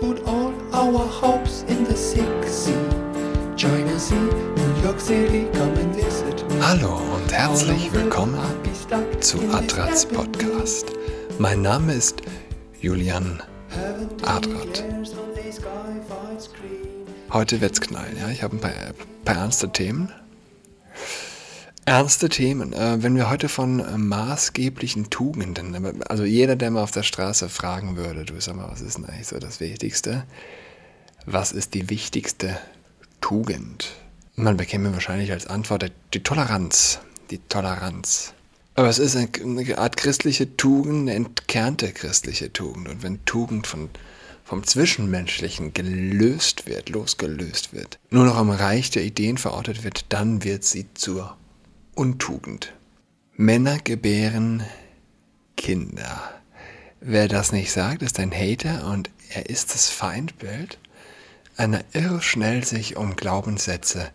put all our hopes in the sick sea. Us in New York City, come and visit me. Hallo und herzlich willkommen zu Adrats Podcast. Mein Name ist Julian Adrat. Heute wird's knallen, ja. Ich habe ein paar, paar ernste Themen. Ernste Themen. Äh, wenn wir heute von äh, maßgeblichen Tugenden, also jeder, der mal auf der Straße fragen würde, du sag mal, was ist denn eigentlich so das Wichtigste? Was ist die wichtigste Tugend? Man bekäme wahrscheinlich als Antwort die Toleranz. Die Toleranz. Aber es ist eine Art christliche Tugend, eine entkernte christliche Tugend. Und wenn Tugend von, vom Zwischenmenschlichen gelöst wird, losgelöst wird, nur noch im Reich der Ideen verortet wird, dann wird sie zur Untugend. Männer gebären Kinder. Wer das nicht sagt, ist ein Hater und er ist das Feindbild einer irrschnell sich um Glaubenssätze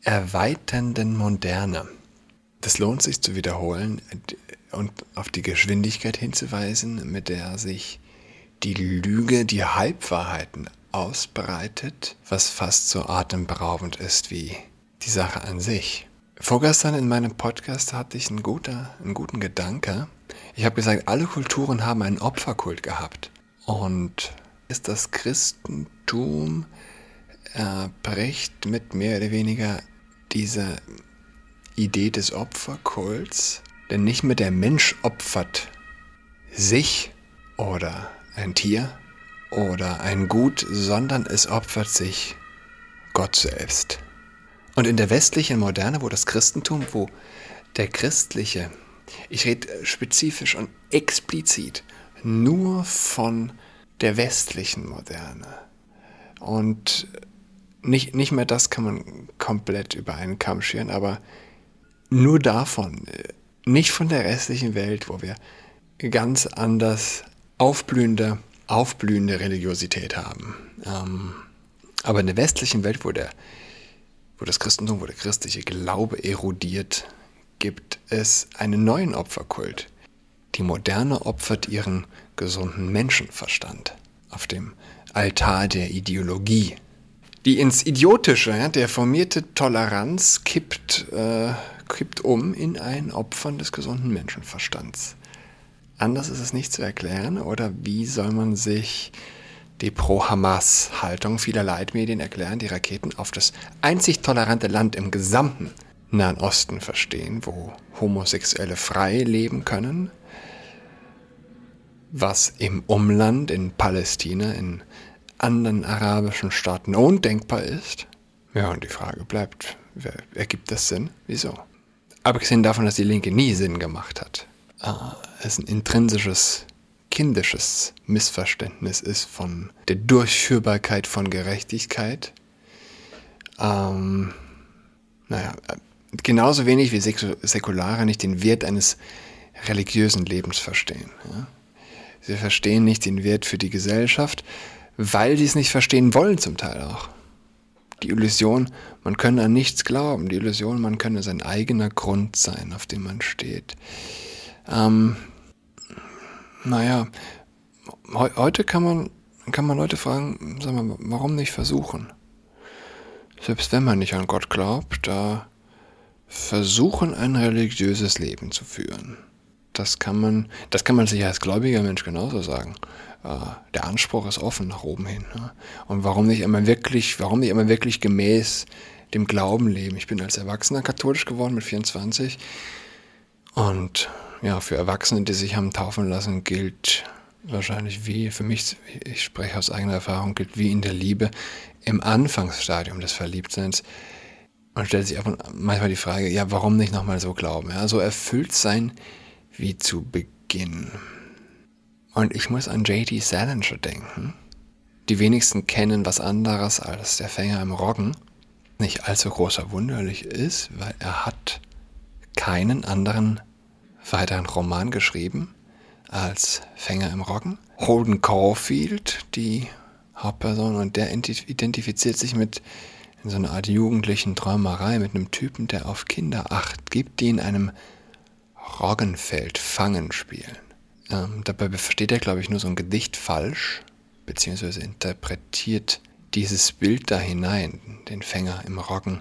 erweiternden Moderne. Das lohnt sich zu wiederholen und auf die Geschwindigkeit hinzuweisen, mit der sich die Lüge, die Halbwahrheiten ausbreitet, was fast so atemberaubend ist wie die Sache an sich. Vorgestern in meinem Podcast hatte ich einen, guter, einen guten Gedanke. Ich habe gesagt, alle Kulturen haben einen Opferkult gehabt. Und ist das Christentum äh, bricht mit mehr oder weniger diese Idee des Opferkults. Denn nicht mehr der Mensch opfert sich oder ein Tier oder ein Gut, sondern es opfert sich Gott selbst. Und in der westlichen Moderne, wo das Christentum, wo der christliche, ich rede spezifisch und explizit nur von der westlichen Moderne. Und nicht, nicht mehr das kann man komplett über einen Kamm scheren, aber nur davon, nicht von der restlichen Welt, wo wir ganz anders aufblühende, aufblühende Religiosität haben. Ähm, aber in der westlichen Welt, wo der wo das Christentum, wo der christliche Glaube erodiert, gibt es einen neuen Opferkult. Die Moderne opfert ihren gesunden Menschenverstand auf dem Altar der Ideologie. Die ins Idiotische, der formierte Toleranz kippt, äh, kippt um in ein Opfern des gesunden Menschenverstands. Anders ist es nicht zu erklären, oder wie soll man sich die Pro-Hamas-Haltung vieler Leitmedien erklären, die Raketen auf das einzig tolerante Land im gesamten Nahen Osten verstehen, wo Homosexuelle frei leben können, was im Umland in Palästina, in anderen arabischen Staaten undenkbar ist. Ja, und die Frage bleibt, ergibt das Sinn? Wieso? Abgesehen davon, dass die Linke nie Sinn gemacht hat. Äh, ist ein intrinsisches kindisches Missverständnis ist von der Durchführbarkeit von Gerechtigkeit. Ähm, naja, genauso wenig wie Säkulare nicht den Wert eines religiösen Lebens verstehen. Ja? Sie verstehen nicht den Wert für die Gesellschaft, weil sie es nicht verstehen wollen zum Teil auch. Die Illusion, man könne an nichts glauben, die Illusion, man könne sein eigener Grund sein, auf dem man steht. Ähm, naja, he heute kann man, kann man Leute fragen, sag mal, warum nicht versuchen? Selbst wenn man nicht an Gott glaubt, da versuchen, ein religiöses Leben zu führen. Das kann man, das kann man sich als gläubiger Mensch genauso sagen. Äh, der Anspruch ist offen nach oben hin. Ne? Und warum nicht immer wirklich, warum nicht immer wirklich gemäß dem Glauben leben? Ich bin als Erwachsener katholisch geworden mit 24 und ja, für Erwachsene, die sich haben taufen lassen, gilt wahrscheinlich wie, für mich, ich spreche aus eigener Erfahrung, gilt wie in der Liebe im Anfangsstadium des Verliebtseins. Man stellt sich manchmal die Frage, ja, warum nicht nochmal so glauben? Ja, so erfüllt sein wie zu Beginn. Und ich muss an J.D. Salinger denken. Die wenigsten kennen was anderes als der Fänger im Roggen. Nicht allzu großer wunderlich ist, weil er hat keinen anderen weiteren Roman geschrieben als Fänger im Roggen. Holden Caulfield, die Hauptperson, und der identifiziert sich mit in so einer Art jugendlichen Träumerei mit einem Typen, der auf Kinder acht gibt, die in einem Roggenfeld Fangen spielen. Ähm, dabei versteht er, glaube ich, nur so ein Gedicht falsch beziehungsweise interpretiert dieses Bild da hinein, den Fänger im Roggen.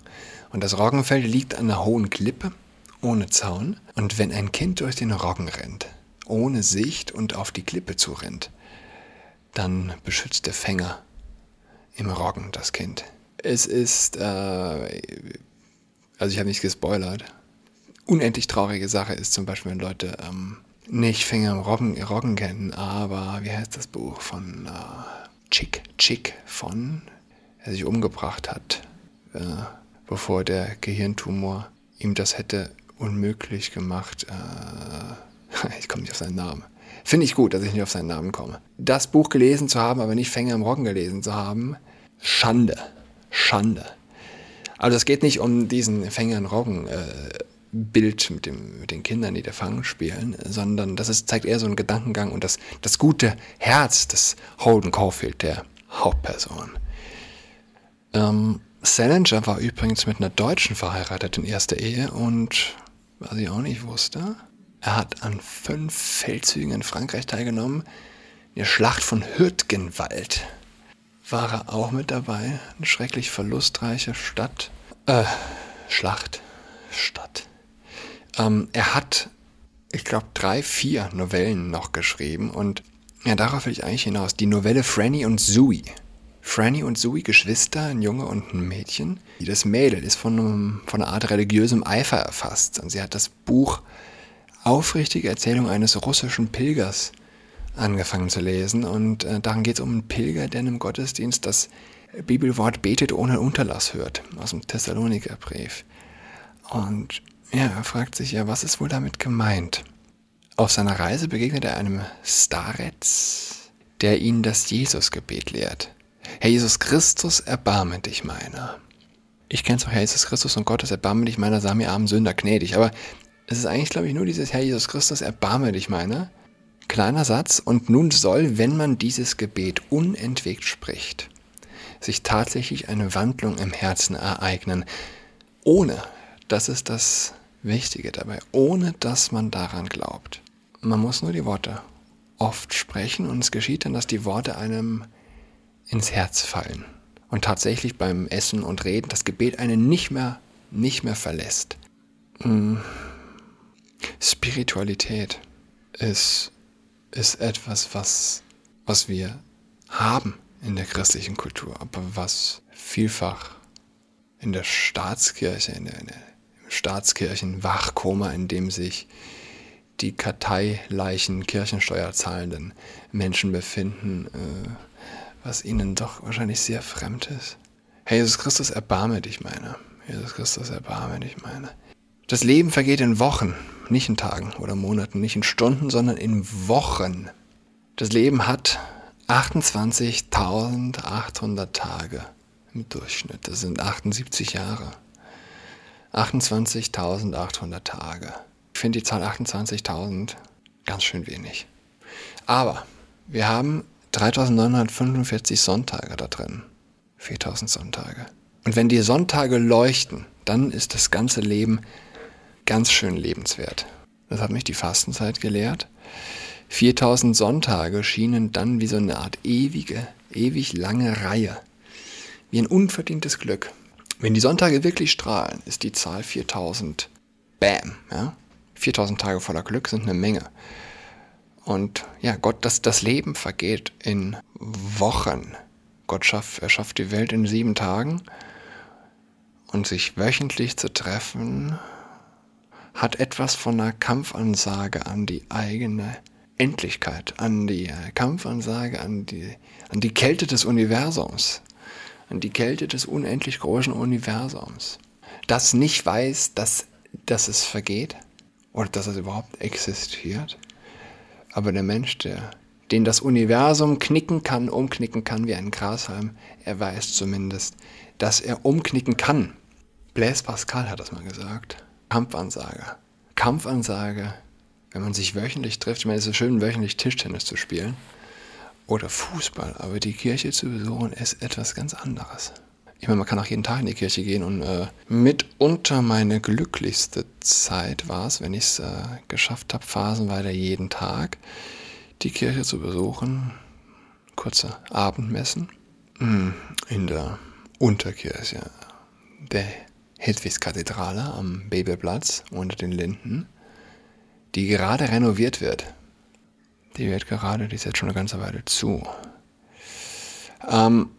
Und das Roggenfeld liegt an einer hohen Klippe, ohne Zaun. Und wenn ein Kind durch den Roggen rennt, ohne Sicht und auf die Klippe zurennt, dann beschützt der Fänger im Roggen das Kind. Es ist, äh, also ich habe nicht gespoilert, unendlich traurige Sache ist zum Beispiel, wenn Leute ähm, nicht Fänger im Roggen, Roggen kennen, aber wie heißt das Buch von äh, Chick, Chick von, er sich umgebracht hat, äh, bevor der Gehirntumor ihm das hätte unmöglich gemacht. Äh, ich komme nicht auf seinen Namen. Finde ich gut, dass ich nicht auf seinen Namen komme. Das Buch gelesen zu haben, aber nicht Fänger im Roggen gelesen zu haben, Schande. Schande. Also es geht nicht um diesen Fänger im Roggen. Äh, Bild mit, dem, mit den Kindern, die der Fang spielen, sondern das ist, zeigt eher so einen Gedankengang und das, das gute Herz des Holden Caulfield, der Hauptperson. Ähm, Salinger war übrigens mit einer Deutschen verheiratet in erster Ehe und was ich auch nicht wusste, er hat an fünf Feldzügen in Frankreich teilgenommen. In der Schlacht von Hürtgenwald war er auch mit dabei. Eine schrecklich verlustreiche Stadt. Äh, Schlacht. Stadt. Ähm, er hat, ich glaube, drei, vier Novellen noch geschrieben und ja, darauf will ich eigentlich hinaus. Die Novelle Franny und Zoe. Franny und Zoe, Geschwister, ein Junge und ein Mädchen. Das Mädel ist von, einem, von einer Art religiösem Eifer erfasst und sie hat das Buch aufrichtige Erzählung eines russischen Pilgers angefangen zu lesen. Und äh, darin geht es um einen Pilger, der einem Gottesdienst das Bibelwort betet ohne Unterlass hört, aus dem Thessalonikerbrief. Und ja, er fragt sich ja, was ist wohl damit gemeint? Auf seiner Reise begegnet er einem Starets, der ihn das Jesusgebet lehrt. Herr Jesus Christus, erbarme dich meiner. Ich kenne es auch, Herr Jesus Christus und Gottes, erbarme dich meiner, sah mir armen Sünder gnädig. Aber es ist eigentlich, glaube ich, nur dieses Herr Jesus Christus, erbarme dich meiner. Kleiner Satz. Und nun soll, wenn man dieses Gebet unentwegt spricht, sich tatsächlich eine Wandlung im Herzen ereignen, ohne, das ist das Wichtige dabei, ohne dass man daran glaubt. Man muss nur die Worte oft sprechen und es geschieht dann, dass die Worte einem ins Herz fallen und tatsächlich beim Essen und Reden das Gebet einen nicht mehr, nicht mehr verlässt. Hm. Spiritualität ist, ist etwas, was, was wir haben in der christlichen Kultur, aber was vielfach in der Staatskirche, in der, in der Staatskirchenwachkoma, in dem sich die Karteileichen Kirchensteuer zahlenden Menschen befinden, äh, was ihnen doch wahrscheinlich sehr fremd ist. Herr Jesus Christus, erbarme dich meine. Jesus Christus, erbarme dich meine. Das Leben vergeht in Wochen, nicht in Tagen oder Monaten, nicht in Stunden, sondern in Wochen. Das Leben hat 28.800 Tage im Durchschnitt. Das sind 78 Jahre. 28.800 Tage. Ich finde die Zahl 28.000 ganz schön wenig. Aber wir haben 3.945 Sonntage da drin. 4.000 Sonntage. Und wenn die Sonntage leuchten, dann ist das ganze Leben ganz schön lebenswert. Das hat mich die Fastenzeit gelehrt. 4000 Sonntage schienen dann wie so eine Art ewige, ewig lange Reihe. Wie ein unverdientes Glück. Wenn die Sonntage wirklich strahlen, ist die Zahl 4000. Bam. Ja? 4000 Tage voller Glück sind eine Menge. Und ja, Gott, das, das Leben vergeht in Wochen. Gott schafft, er schafft die Welt in sieben Tagen. Und sich wöchentlich zu treffen, hat etwas von einer Kampfansage an die eigene Endlichkeit, an die Kampfansage, an die, an die Kälte des Universums an die Kälte des unendlich großen Universums, das nicht weiß, dass, dass es vergeht oder dass es überhaupt existiert. Aber der Mensch, der, den das Universum knicken kann, umknicken kann wie ein Grashalm, er weiß zumindest, dass er umknicken kann. Blaise Pascal hat das mal gesagt. Kampfansage. Kampfansage, wenn man sich wöchentlich trifft. Ich meine, es ist schön, wöchentlich Tischtennis zu spielen oder Fußball, aber die Kirche zu besuchen ist etwas ganz anderes. Ich meine, man kann auch jeden Tag in die Kirche gehen und äh, mitunter meine glücklichste Zeit war es, wenn ich es äh, geschafft habe, phasenweise jeden Tag die Kirche zu besuchen. kurze Abendmessen hm, in der Unterkirche der Hedwigskathedrale am Babelplatz unter den Linden, die gerade renoviert wird. Die wird gerade, die ist jetzt schon eine ganze Weile zu. Ähm,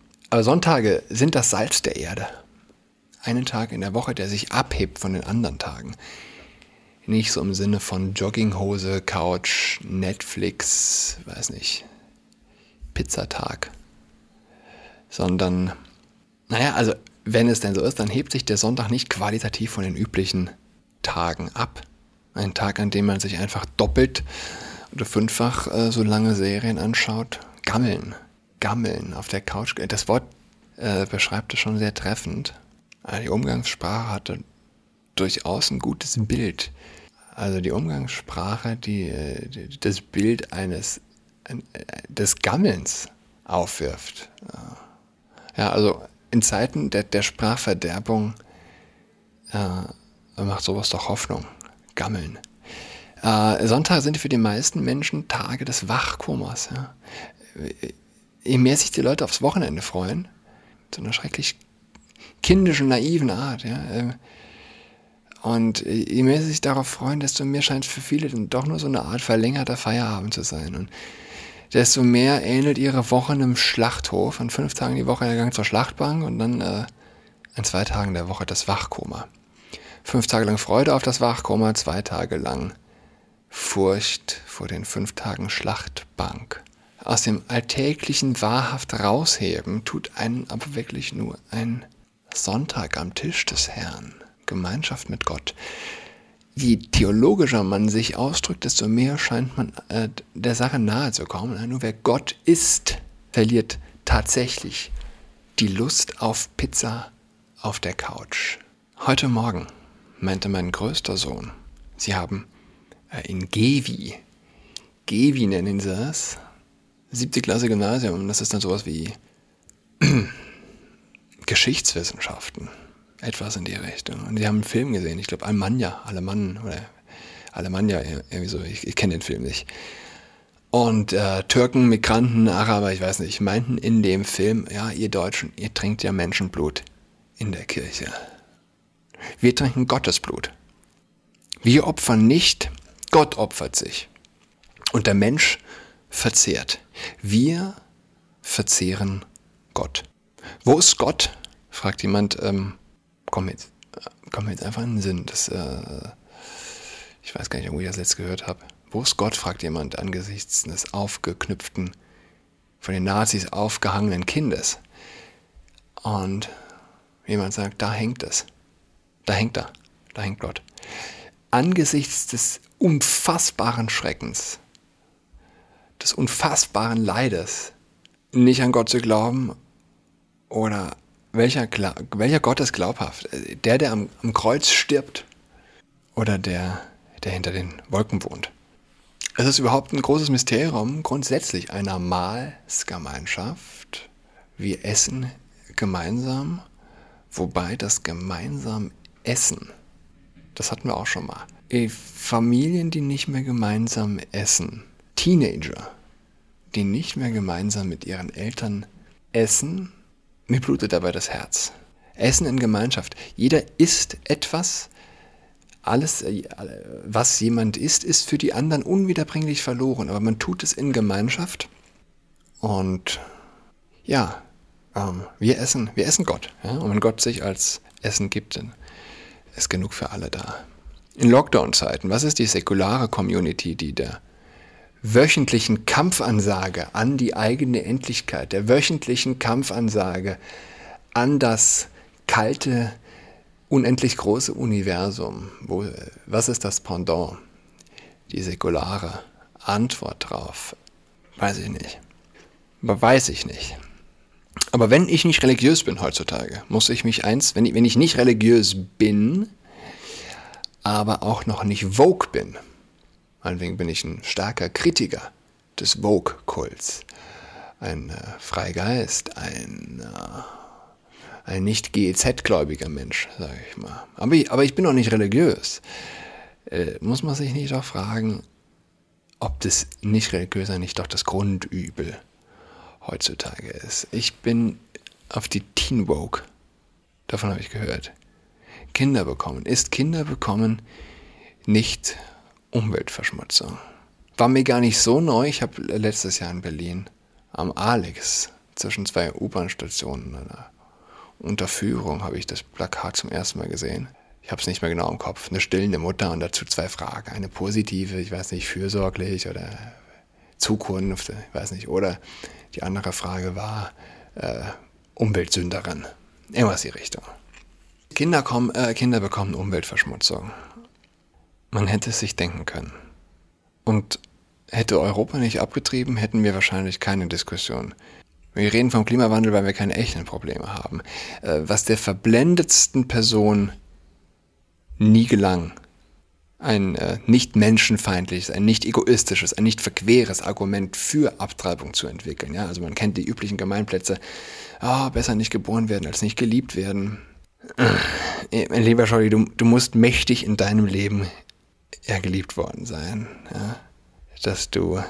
Sonntage sind das Salz der Erde. Einen Tag in der Woche, der sich abhebt von den anderen Tagen. Nicht so im Sinne von Jogginghose, Couch, Netflix, weiß nicht, Pizzatag. Sondern, naja, also wenn es denn so ist, dann hebt sich der Sonntag nicht qualitativ von den üblichen Tagen ab. Ein Tag, an dem man sich einfach doppelt oder fünffach äh, so lange Serien anschaut. Gammeln. Gammeln auf der Couch. Das Wort äh, beschreibt es schon sehr treffend. Äh, die Umgangssprache hatte durchaus ein gutes Bild. Also die Umgangssprache, die, äh, die das Bild eines äh, des Gammelns aufwirft. Ja, also in Zeiten der, der Sprachverderbung äh, macht sowas doch Hoffnung. Gammeln. Äh, Sonntage sind für die meisten Menschen Tage des Wachkomas. Ja. Je mehr sich die Leute aufs Wochenende freuen, zu einer schrecklich kindischen, naiven Art, ja. Äh, und je mehr sie sich darauf freuen, desto mehr scheint für viele dann doch nur so eine Art verlängerter Feierabend zu sein. Und desto mehr ähnelt ihre Woche einem Schlachthof. An fünf Tagen die Woche der Gang zur Schlachtbank und dann äh, an zwei Tagen der Woche das Wachkoma. Fünf Tage lang Freude auf das Wachkoma, zwei Tage lang Furcht vor den fünf Tagen Schlachtbank. Aus dem Alltäglichen wahrhaft rausheben tut einen aber wirklich nur ein Sonntag am Tisch des Herrn. Gemeinschaft mit Gott. Je theologischer man sich ausdrückt, desto mehr scheint man äh, der Sache nahe zu kommen. Nur wer Gott ist, verliert tatsächlich die Lust auf Pizza auf der Couch. Heute Morgen meinte mein größter Sohn, sie haben äh, in Gevi, Gevi nennen sie es, siebte Klasse Gymnasium, das ist dann sowas wie Geschichtswissenschaften. Etwas in die Richtung. Und sie haben einen Film gesehen, ich glaube Almanja, Alemann oder Alemannia, irgendwie so, ich, ich kenne den Film nicht. Und äh, Türken, Migranten, Araber, ich weiß nicht, meinten in dem Film, ja, ihr Deutschen, ihr trinkt ja Menschenblut in der Kirche. Wir trinken Gottes Blut. Wir opfern nicht, Gott opfert sich. Und der Mensch verzehrt. Wir verzehren Gott. Wo ist Gott? fragt jemand. Ähm, kommt mir jetzt, komm jetzt einfach in den Sinn. Das, äh, ich weiß gar nicht, wo ich das letzte gehört habe. Wo ist Gott, fragt jemand angesichts des aufgeknüpften, von den Nazis aufgehangenen Kindes. Und jemand sagt, da hängt es. Da hängt er. Da hängt Gott. Angesichts des unfassbaren Schreckens, des unfassbaren Leides, nicht an Gott zu glauben oder welcher, welcher Gott ist glaubhaft? Der, der am, am Kreuz stirbt oder der, der hinter den Wolken wohnt? Es ist überhaupt ein großes Mysterium grundsätzlich einer Mahlsgemeinschaft. Wir essen gemeinsam, wobei das gemeinsam Essen, das hatten wir auch schon mal. Familien, die nicht mehr gemeinsam essen, Teenager, die nicht mehr gemeinsam mit ihren Eltern essen, mir blutet dabei das Herz. Essen in Gemeinschaft. Jeder isst etwas. Alles, äh, was jemand isst, ist für die anderen unwiederbringlich verloren. Aber man tut es in Gemeinschaft. Und ja, ähm, wir essen, wir essen Gott. Ja? Und wenn Gott sich als Essen gibt, dann ist genug für alle da. In Lockdown-Zeiten, was ist die säkulare Community, die der wöchentlichen Kampfansage an die eigene Endlichkeit, der wöchentlichen Kampfansage an das kalte, unendlich große Universum. Wo, was ist das Pendant? Die säkulare Antwort drauf? Weiß ich nicht. Aber weiß ich nicht. Aber wenn ich nicht religiös bin heutzutage, muss ich mich eins, wenn ich, wenn ich nicht religiös bin, aber auch noch nicht Vogue bin, Meinetwegen bin ich ein starker Kritiker des Vogue-Kults. Ein äh, Freigeist, ein, äh, ein nicht GEZ-gläubiger Mensch, sage ich mal. Aber ich, aber ich bin auch nicht religiös. Äh, muss man sich nicht auch fragen, ob das Nicht-Religiöse nicht doch das Grundübel heutzutage ist. Ich bin auf die Teen Woke. Davon habe ich gehört. Kinder bekommen. Ist Kinder bekommen nicht Umweltverschmutzung? War mir gar nicht so neu. Ich habe letztes Jahr in Berlin am Alex zwischen zwei U-Bahn-Stationen einer Unterführung habe ich das Plakat zum ersten Mal gesehen. Ich habe es nicht mehr genau im Kopf. Eine stillende Mutter und dazu zwei Fragen. Eine positive, ich weiß nicht, fürsorglich oder Zukunft, ich weiß nicht. Oder die andere Frage war äh, Umweltsünderin. Irgendwas die Richtung. Kinder, kommen, äh, Kinder bekommen Umweltverschmutzung. Man hätte es sich denken können. Und hätte Europa nicht abgetrieben, hätten wir wahrscheinlich keine Diskussion. Wir reden vom Klimawandel, weil wir keine echten Probleme haben. Äh, was der verblendetsten Person nie gelang, ein äh, nicht menschenfeindliches, ein nicht egoistisches, ein nicht verqueres Argument für Abtreibung zu entwickeln. Ja, also man kennt die üblichen Gemeinplätze. Oh, besser nicht geboren werden als nicht geliebt werden. Äh, mein lieber Scholli, du, du musst mächtig in deinem Leben ja, geliebt worden sein, ja? dass du,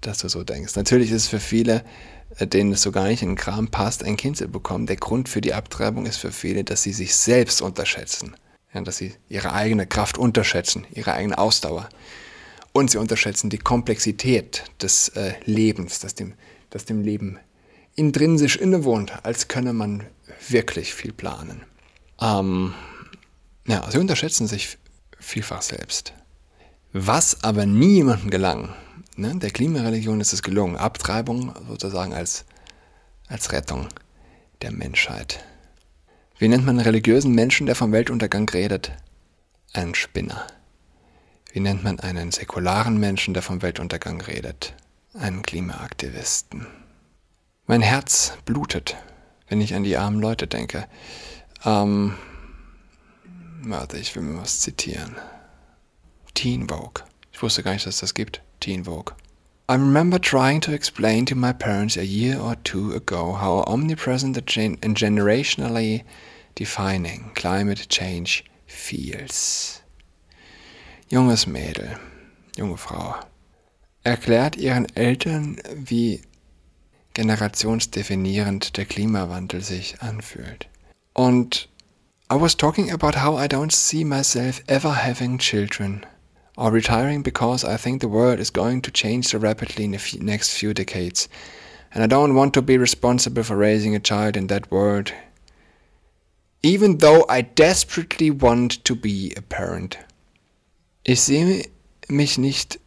dass du so denkst. Natürlich ist es für viele, äh, denen es so gar nicht in den Kram passt, ein Kind zu bekommen. Der Grund für die Abtreibung ist für viele, dass sie sich selbst unterschätzen ja, dass sie ihre eigene Kraft unterschätzen, ihre eigene Ausdauer. Und sie unterschätzen die Komplexität des äh, Lebens, das dem, das dem Leben intrinsisch innewohnt, als könne man wirklich viel planen. Ähm, ja, sie unterschätzen sich vielfach selbst. Was aber niemandem gelang, ne, der Klimareligion ist es gelungen, Abtreibung sozusagen als, als Rettung der Menschheit wie nennt man einen religiösen Menschen, der vom Weltuntergang redet? Ein Spinner. Wie nennt man einen säkularen Menschen, der vom Weltuntergang redet? Einen Klimaaktivisten. Mein Herz blutet, wenn ich an die armen Leute denke. Ähm, warte, ich will mir was zitieren. Teen Vogue. Ich wusste gar nicht, dass das gibt. Teen Vogue. I remember trying to explain to my parents a year or two ago how omnipresent and generationally defining climate change feels. Junges Mädel, junge Frau, erklärt ihren Eltern, wie generationsdefinierend der Klimawandel sich anfühlt. Und I was talking about how I don't see myself ever having children or retiring because I think the world is going to change so rapidly in the next few decades. And I don't want to be responsible for raising a child in that world, even though I desperately want to be a parent. Ich sehe mich nicht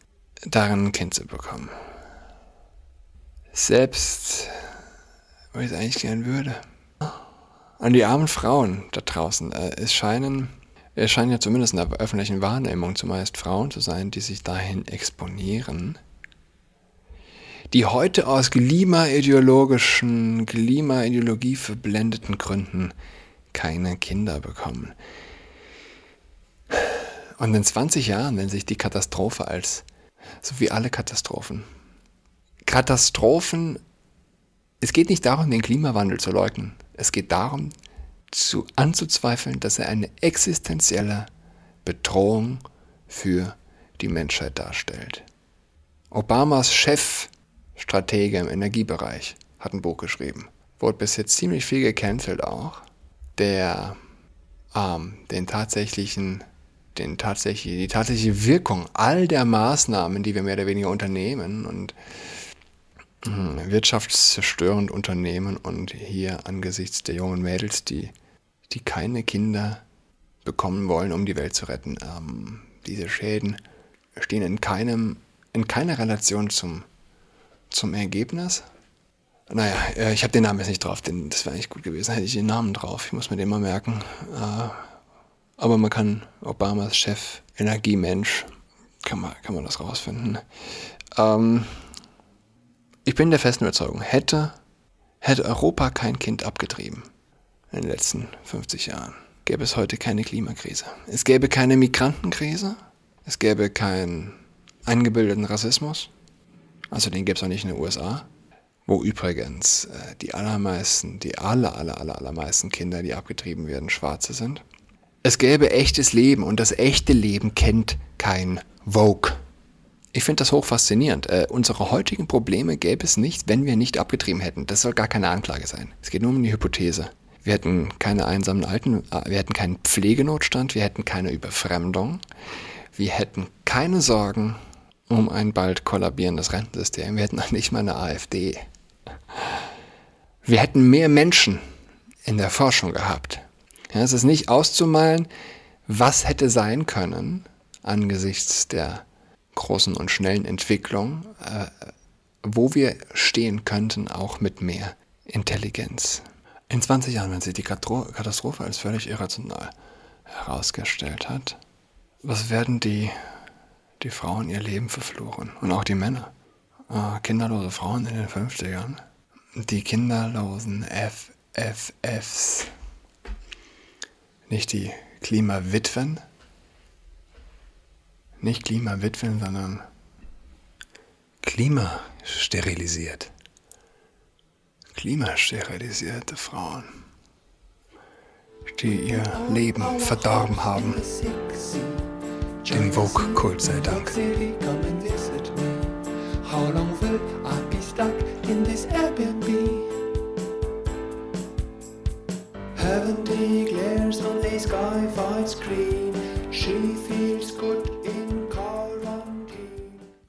darin, ein Kind zu bekommen. Selbst, wo ich es eigentlich gern würde. An die armen Frauen da draußen. Äh, es scheinen es scheinen ja zumindest in der öffentlichen Wahrnehmung zumeist Frauen zu sein, die sich dahin exponieren, die heute aus klimaideologischen, Klimaideologie verblendeten Gründen keine Kinder bekommen. Und in 20 Jahren, wenn sich die Katastrophe als, so wie alle Katastrophen, Katastrophen, es geht nicht darum, den Klimawandel zu leugnen. Es geht darum, zu anzuzweifeln, dass er eine existenzielle Bedrohung für die Menschheit darstellt. Obamas Chefstratege im Energiebereich hat ein Buch geschrieben. Wurde bis jetzt ziemlich viel gecancelt auch. Der ähm, den tatsächlichen, den tatsächlich, die tatsächliche Wirkung all der Maßnahmen, die wir mehr oder weniger unternehmen und wirtschaftszerstörend Unternehmen und hier angesichts der jungen Mädels, die, die keine Kinder bekommen wollen, um die Welt zu retten, ähm, diese Schäden stehen in keinem, in keiner Relation zum, zum Ergebnis. Naja, äh, ich habe den Namen jetzt nicht drauf, denn das wäre eigentlich gut gewesen, hätte ich den Namen drauf. Ich muss mir den mal merken. Äh, aber man kann Obamas Chef, Energiemensch, kann man, kann man das rausfinden. Ähm, ich bin der festen Überzeugung, hätte, hätte Europa kein Kind abgetrieben in den letzten 50 Jahren, gäbe es heute keine Klimakrise. Es gäbe keine Migrantenkrise, es gäbe keinen eingebildeten Rassismus, also den gäbe es auch nicht in den USA, wo übrigens äh, die allermeisten, die aller, aller, aller, allermeisten Kinder, die abgetrieben werden, Schwarze sind. Es gäbe echtes Leben und das echte Leben kennt kein Vogue. Ich finde das hochfaszinierend. Äh, unsere heutigen Probleme gäbe es nicht, wenn wir nicht abgetrieben hätten. Das soll gar keine Anklage sein. Es geht nur um die Hypothese. Wir hätten keine einsamen Alten, äh, wir hätten keinen Pflegenotstand, wir hätten keine Überfremdung, wir hätten keine Sorgen um ein bald kollabierendes Rentensystem, wir hätten nicht mal eine AfD. Wir hätten mehr Menschen in der Forschung gehabt. Ja, es ist nicht auszumalen, was hätte sein können angesichts der großen und schnellen Entwicklung, äh, wo wir stehen könnten, auch mit mehr Intelligenz. In 20 Jahren, wenn sich die Katastrophe als völlig irrational herausgestellt hat, was werden die, die Frauen ihr Leben verfluchen? Und auch die Männer. Äh, kinderlose Frauen in den 50ern. Die kinderlosen FFFs. Nicht die Klimawitwen. Nicht Klimawitwen, sondern klimasterilisiert. Klimasterilisierte Frauen, die ihr Leben verdorben haben. Dem Vogue-Kult sei Dank. How long will I be stuck in this Airbnb? Heavenly glares on a sky-fied screen. She